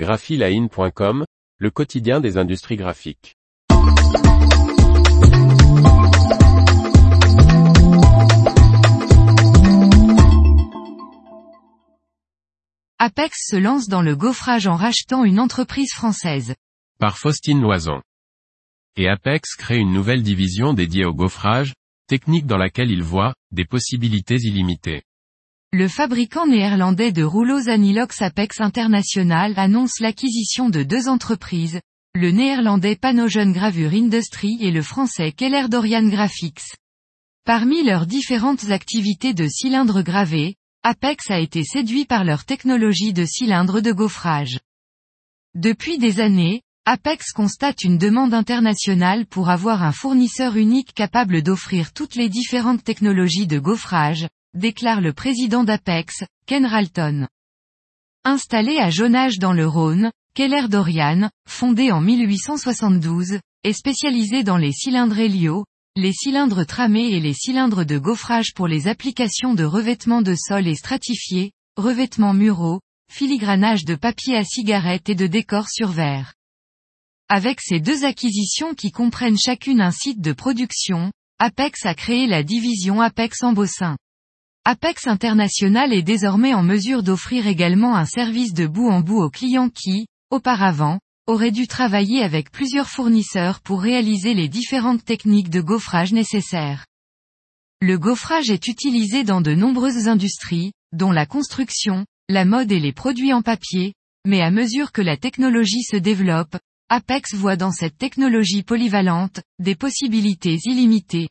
graphiline.com, le quotidien des industries graphiques. Apex se lance dans le gaufrage en rachetant une entreprise française. Par Faustine Loison. Et Apex crée une nouvelle division dédiée au gaufrage, technique dans laquelle il voit des possibilités illimitées. Le fabricant néerlandais de rouleaux Anilox Apex International annonce l'acquisition de deux entreprises, le néerlandais Panogen Gravure Industry et le français Keller Dorian Graphics. Parmi leurs différentes activités de cylindres gravés, Apex a été séduit par leur technologie de cylindres de gaufrage. Depuis des années, Apex constate une demande internationale pour avoir un fournisseur unique capable d'offrir toutes les différentes technologies de gaufrage, déclare le président d'Apex, Ken Ralton. Installé à Jonage dans le Rhône, Keller Dorian, fondé en 1872, est spécialisé dans les cylindres hélio, les cylindres tramés et les cylindres de gaufrage pour les applications de revêtement de sol et stratifié, revêtements muraux, filigranage de papier à cigarette et de décors sur verre. Avec ces deux acquisitions qui comprennent chacune un site de production, Apex a créé la division Apex Embossin. Apex International est désormais en mesure d'offrir également un service de bout en bout aux clients qui, auparavant, auraient dû travailler avec plusieurs fournisseurs pour réaliser les différentes techniques de gaufrage nécessaires. Le gaufrage est utilisé dans de nombreuses industries, dont la construction, la mode et les produits en papier, mais à mesure que la technologie se développe, Apex voit dans cette technologie polyvalente, des possibilités illimitées.